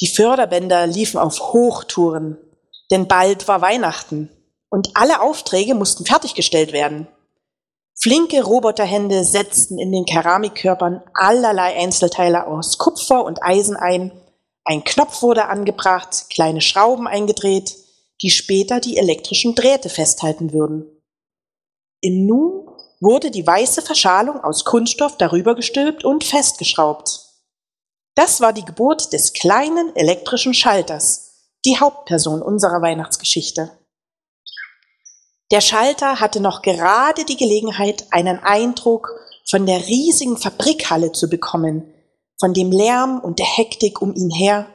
Die Förderbänder liefen auf Hochtouren, denn bald war Weihnachten und alle Aufträge mussten fertiggestellt werden. Flinke Roboterhände setzten in den Keramikkörpern allerlei Einzelteile aus Kupfer und Eisen ein, ein Knopf wurde angebracht, kleine Schrauben eingedreht, die später die elektrischen Drähte festhalten würden. Im Nu wurde die weiße Verschalung aus Kunststoff darüber gestülpt und festgeschraubt. Das war die Geburt des kleinen elektrischen Schalters, die Hauptperson unserer Weihnachtsgeschichte. Der Schalter hatte noch gerade die Gelegenheit, einen Eindruck von der riesigen Fabrikhalle zu bekommen, von dem Lärm und der Hektik um ihn her.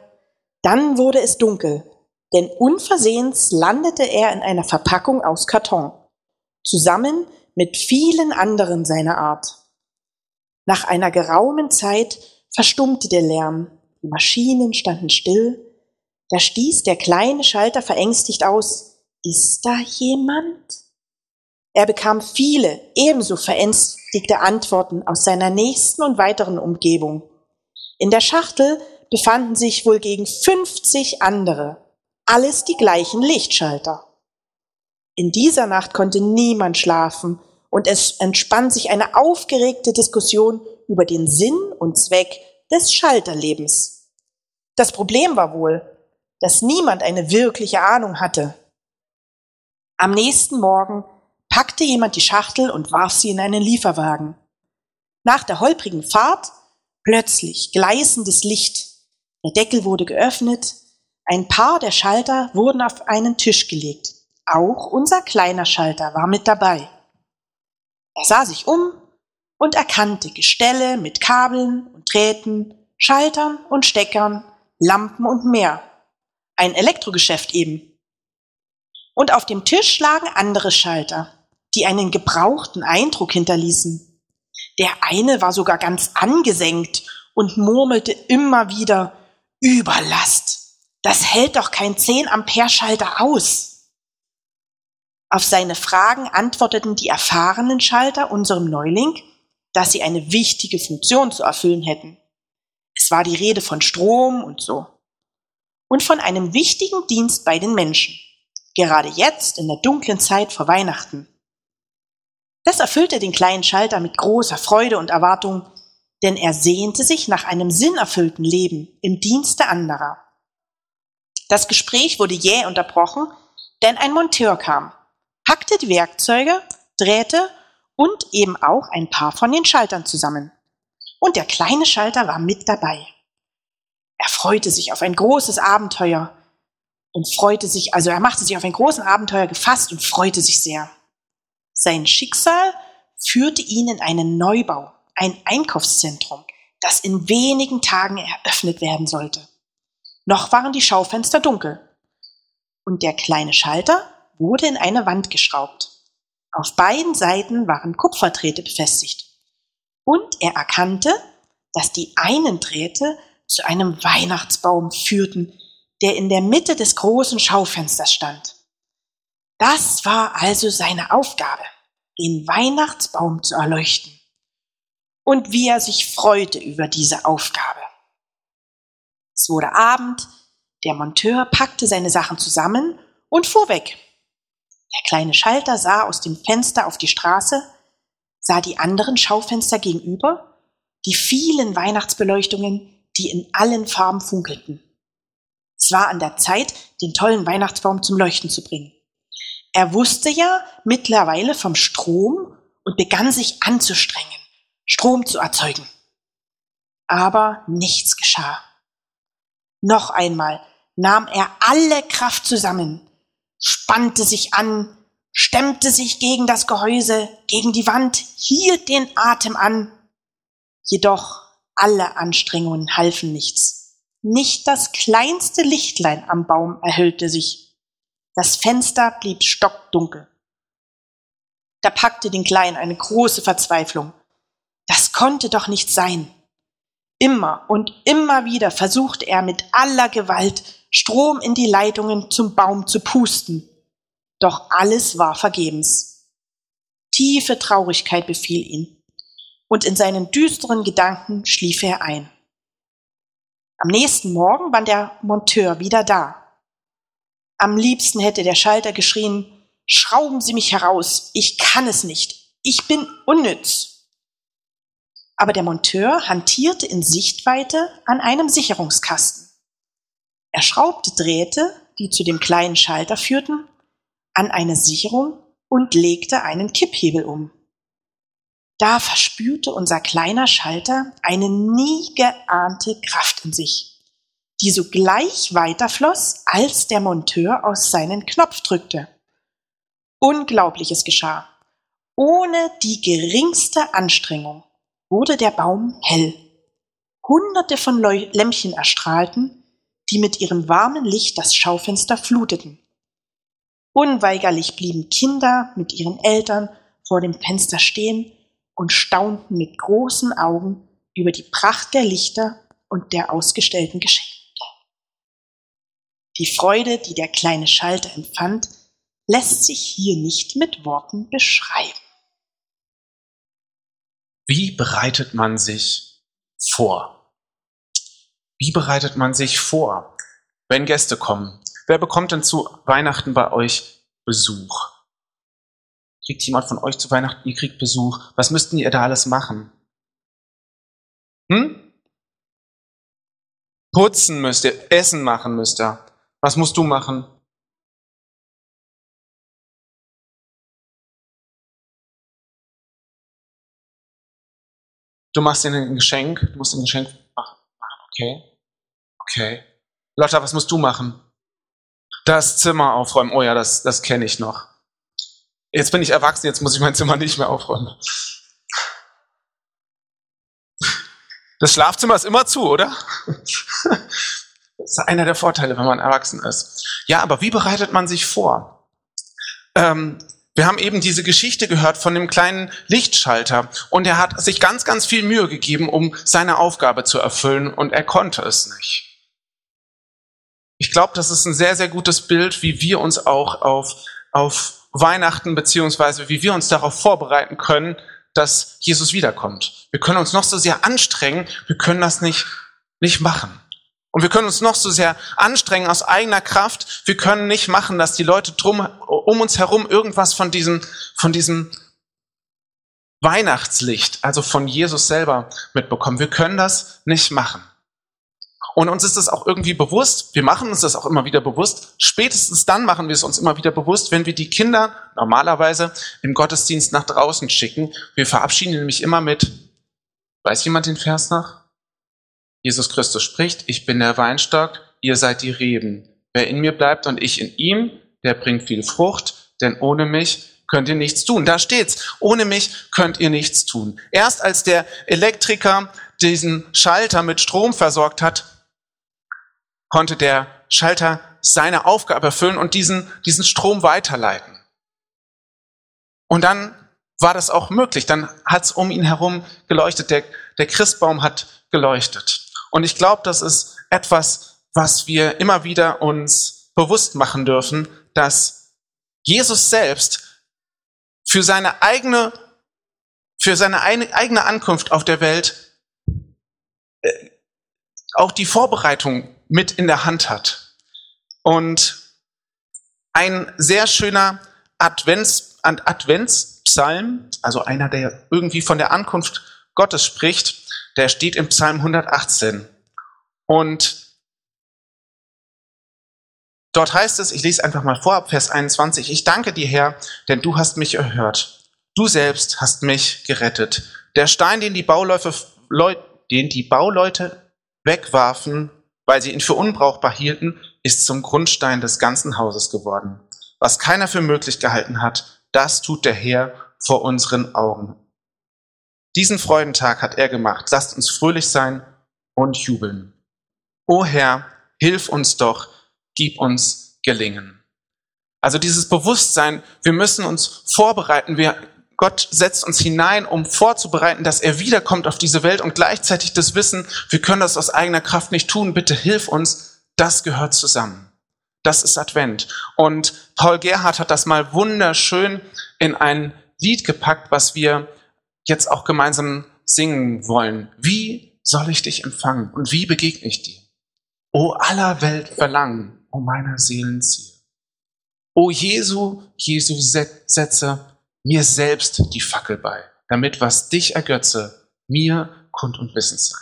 Dann wurde es dunkel, denn unversehens landete er in einer Verpackung aus Karton, zusammen mit vielen anderen seiner Art. Nach einer geraumen Zeit verstummte der Lärm, die Maschinen standen still, da stieß der kleine Schalter verängstigt aus, ist da jemand? Er bekam viele ebenso verängstigte Antworten aus seiner nächsten und weiteren Umgebung. In der Schachtel befanden sich wohl gegen 50 andere, alles die gleichen Lichtschalter. In dieser Nacht konnte niemand schlafen und es entspann sich eine aufgeregte Diskussion über den Sinn und Zweck des Schalterlebens. Das Problem war wohl, dass niemand eine wirkliche Ahnung hatte, am nächsten Morgen packte jemand die Schachtel und warf sie in einen Lieferwagen. Nach der holprigen Fahrt plötzlich gleißendes Licht. Der Deckel wurde geöffnet, ein paar der Schalter wurden auf einen Tisch gelegt. Auch unser kleiner Schalter war mit dabei. Er sah sich um und erkannte Gestelle mit Kabeln und Drähten, Schaltern und Steckern, Lampen und mehr. Ein Elektrogeschäft eben und auf dem Tisch lagen andere Schalter, die einen gebrauchten Eindruck hinterließen. Der eine war sogar ganz angesenkt und murmelte immer wieder Überlast. Das hält doch kein 10 Ampere Schalter aus. Auf seine Fragen antworteten die erfahrenen Schalter unserem Neuling, dass sie eine wichtige Funktion zu erfüllen hätten. Es war die Rede von Strom und so. Und von einem wichtigen Dienst bei den Menschen gerade jetzt in der dunklen Zeit vor Weihnachten. Das erfüllte den kleinen Schalter mit großer Freude und Erwartung, denn er sehnte sich nach einem sinnerfüllten Leben im Dienste anderer. Das Gespräch wurde jäh unterbrochen, denn ein Monteur kam, packte die Werkzeuge, Drähte und eben auch ein paar von den Schaltern zusammen. Und der kleine Schalter war mit dabei. Er freute sich auf ein großes Abenteuer, und freute sich, also er machte sich auf ein großes Abenteuer gefasst und freute sich sehr. Sein Schicksal führte ihn in einen Neubau, ein Einkaufszentrum, das in wenigen Tagen eröffnet werden sollte. Noch waren die Schaufenster dunkel und der kleine Schalter wurde in eine Wand geschraubt. Auf beiden Seiten waren Kupferdrähte befestigt und er erkannte, dass die einen Drähte zu einem Weihnachtsbaum führten, der in der Mitte des großen Schaufensters stand. Das war also seine Aufgabe, den Weihnachtsbaum zu erleuchten. Und wie er sich freute über diese Aufgabe. Es wurde Abend, der Monteur packte seine Sachen zusammen und fuhr weg. Der kleine Schalter sah aus dem Fenster auf die Straße, sah die anderen Schaufenster gegenüber, die vielen Weihnachtsbeleuchtungen, die in allen Farben funkelten. Es war an der Zeit, den tollen Weihnachtsbaum zum Leuchten zu bringen. Er wusste ja mittlerweile vom Strom und begann sich anzustrengen, Strom zu erzeugen. Aber nichts geschah. Noch einmal nahm er alle Kraft zusammen, spannte sich an, stemmte sich gegen das Gehäuse, gegen die Wand, hielt den Atem an. Jedoch alle Anstrengungen halfen nichts. Nicht das kleinste Lichtlein am Baum erhellte sich. Das Fenster blieb stockdunkel. Da packte den Kleinen eine große Verzweiflung. Das konnte doch nicht sein. Immer und immer wieder versuchte er mit aller Gewalt Strom in die Leitungen zum Baum zu pusten. Doch alles war vergebens. Tiefe Traurigkeit befiel ihn, und in seinen düsteren Gedanken schlief er ein. Am nächsten Morgen war der Monteur wieder da. Am liebsten hätte der Schalter geschrien, Schrauben Sie mich heraus, ich kann es nicht, ich bin unnütz. Aber der Monteur hantierte in Sichtweite an einem Sicherungskasten. Er schraubte Drähte, die zu dem kleinen Schalter führten, an eine Sicherung und legte einen Kipphebel um. Da verspürte unser kleiner Schalter eine nie geahnte Kraft in sich, die sogleich weiterfloss, als der Monteur aus seinen Knopf drückte. Unglaubliches geschah. Ohne die geringste Anstrengung wurde der Baum hell. Hunderte von Lämpchen erstrahlten, die mit ihrem warmen Licht das Schaufenster fluteten. Unweigerlich blieben Kinder mit ihren Eltern vor dem Fenster stehen und staunten mit großen Augen über die Pracht der Lichter und der ausgestellten Geschenke. Die Freude, die der kleine Schalter empfand, lässt sich hier nicht mit Worten beschreiben. Wie bereitet man sich vor? Wie bereitet man sich vor, wenn Gäste kommen? Wer bekommt denn zu Weihnachten bei euch Besuch? Kriegt jemand von euch zu Weihnachten, ihr kriegt Besuch. Was müssten ihr da alles machen? Hm? Putzen müsst ihr, Essen machen müsst ihr. Was musst du machen? Du machst ihnen ein Geschenk, du musst ein Geschenk. Okay. Okay. Lotta, was musst du machen? Das Zimmer aufräumen. Oh ja, das, das kenne ich noch. Jetzt bin ich erwachsen, jetzt muss ich mein Zimmer nicht mehr aufräumen. Das Schlafzimmer ist immer zu, oder? Das ist einer der Vorteile, wenn man erwachsen ist. Ja, aber wie bereitet man sich vor? Ähm, wir haben eben diese Geschichte gehört von dem kleinen Lichtschalter und er hat sich ganz, ganz viel Mühe gegeben, um seine Aufgabe zu erfüllen und er konnte es nicht. Ich glaube, das ist ein sehr, sehr gutes Bild, wie wir uns auch auf, auf Weihnachten beziehungsweise wie wir uns darauf vorbereiten können, dass Jesus wiederkommt. Wir können uns noch so sehr anstrengen, wir können das nicht, nicht machen. Und wir können uns noch so sehr anstrengen aus eigener Kraft. Wir können nicht machen, dass die Leute drum, um uns herum irgendwas von diesem, von diesem Weihnachtslicht, also von Jesus selber mitbekommen. Wir können das nicht machen. Und uns ist das auch irgendwie bewusst. Wir machen uns das auch immer wieder bewusst. Spätestens dann machen wir es uns immer wieder bewusst, wenn wir die Kinder normalerweise im Gottesdienst nach draußen schicken. Wir verabschieden nämlich immer mit, weiß jemand den Vers nach? Jesus Christus spricht, ich bin der Weinstock, ihr seid die Reben. Wer in mir bleibt und ich in ihm, der bringt viel Frucht, denn ohne mich könnt ihr nichts tun. Da steht's. Ohne mich könnt ihr nichts tun. Erst als der Elektriker diesen Schalter mit Strom versorgt hat, konnte der Schalter seine Aufgabe erfüllen und diesen, diesen Strom weiterleiten. Und dann war das auch möglich. Dann hat es um ihn herum geleuchtet. Der, der Christbaum hat geleuchtet. Und ich glaube, das ist etwas, was wir immer wieder uns bewusst machen dürfen, dass Jesus selbst für seine eigene, für seine eigene Ankunft auf der Welt äh, auch die Vorbereitung mit in der Hand hat. Und ein sehr schöner Advents, Adventspsalm, also einer, der irgendwie von der Ankunft Gottes spricht, der steht im Psalm 118. Und dort heißt es, ich lese einfach mal vor, ab Vers 21, ich danke dir, Herr, denn du hast mich erhört. Du selbst hast mich gerettet. Der Stein, den die Bauleute, den die Bauleute wegwarfen, weil sie ihn für unbrauchbar hielten, ist zum Grundstein des ganzen Hauses geworden. Was keiner für möglich gehalten hat, das tut der Herr vor unseren Augen. Diesen Freudentag hat er gemacht. Lasst uns fröhlich sein und jubeln. O Herr, hilf uns doch, gib uns gelingen. Also dieses Bewusstsein, wir müssen uns vorbereiten, wir Gott setzt uns hinein, um vorzubereiten, dass er wiederkommt auf diese Welt und gleichzeitig das Wissen, wir können das aus eigener Kraft nicht tun, bitte hilf uns, das gehört zusammen. Das ist Advent. Und Paul Gerhardt hat das mal wunderschön in ein Lied gepackt, was wir jetzt auch gemeinsam singen wollen. Wie soll ich dich empfangen und wie begegne ich dir? O aller Welt Verlangen, o meiner Seelen Ziel. O Jesu, Jesu, setze mir selbst die Fackel bei, damit was dich ergötze, mir Kund und Wissens sei.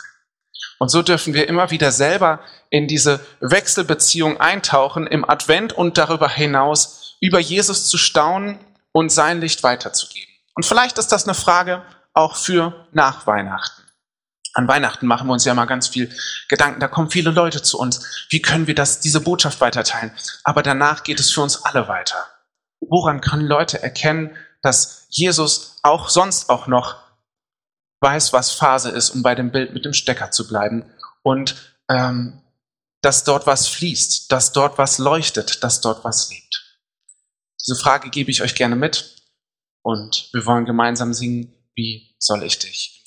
Und so dürfen wir immer wieder selber in diese Wechselbeziehung eintauchen, im Advent und darüber hinaus über Jesus zu staunen und sein Licht weiterzugeben. Und vielleicht ist das eine Frage auch für nach Weihnachten. An Weihnachten machen wir uns ja mal ganz viel Gedanken. Da kommen viele Leute zu uns. Wie können wir das, diese Botschaft weiterteilen? Aber danach geht es für uns alle weiter. Woran können Leute erkennen, dass Jesus auch sonst auch noch weiß, was Phase ist, um bei dem Bild mit dem Stecker zu bleiben und ähm, dass dort was fließt, dass dort was leuchtet, dass dort was lebt. Diese Frage gebe ich euch gerne mit und wir wollen gemeinsam singen, wie soll ich dich